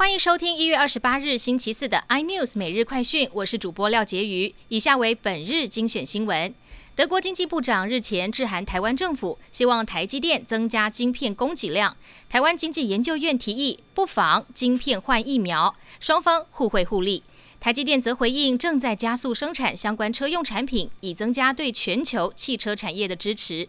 欢迎收听一月二十八日星期四的 iNews 每日快讯，我是主播廖杰瑜。以下为本日精选新闻：德国经济部长日前致函台湾政府，希望台积电增加晶片供给量。台湾经济研究院提议，不妨晶片换疫苗，双方互惠互利。台积电则回应，正在加速生产相关车用产品，以增加对全球汽车产业的支持。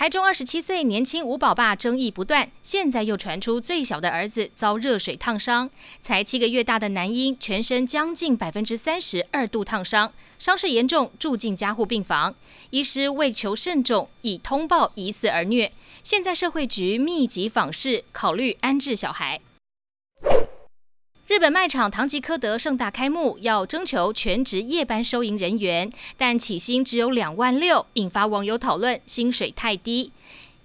台中二十七岁年轻吴宝爸争议不断，现在又传出最小的儿子遭热水烫伤，才七个月大的男婴全身将近百分之三十二度烫伤，伤势严重，住进加护病房。医师为求慎重，已通报疑似儿虐，现在社会局密集访视，考虑安置小孩。日本卖场唐吉诃德盛大开幕，要征求全职夜班收银人员，但起薪只有两万六，引发网友讨论薪水太低。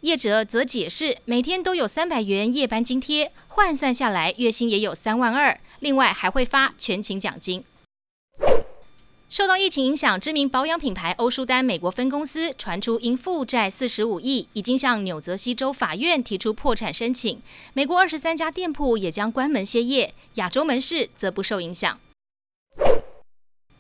业者则解释，每天都有三百元夜班津贴，换算下来月薪也有三万二，另外还会发全勤奖金。受到疫情影响，知名保养品牌欧舒丹美国分公司传出因负债四十五亿，已经向纽泽西州法院提出破产申请。美国二十三家店铺也将关门歇业，亚洲门市则不受影响。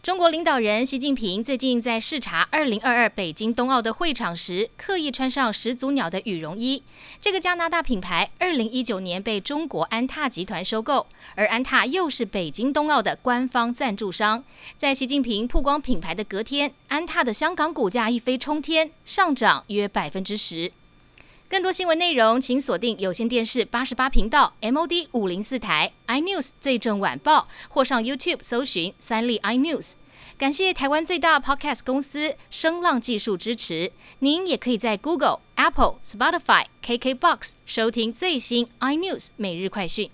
中国领导人习近平最近在视察2022北京冬奥的会场时，刻意穿上始祖鸟的羽绒衣。这个加拿大品牌2019年被中国安踏集团收购，而安踏又是北京冬奥的官方赞助商。在习近平曝光品牌的隔天，安踏的香港股价一飞冲天，上涨约百分之十。更多新闻内容，请锁定有线电视八十八频道 MOD 五零四台 iNews 最正晚报，或上 YouTube 搜寻三立 iNews。感谢台湾最大 Podcast 公司声浪技术支持。您也可以在 Google、Apple、Spotify、KKBox 收听最新 iNews 每日快讯。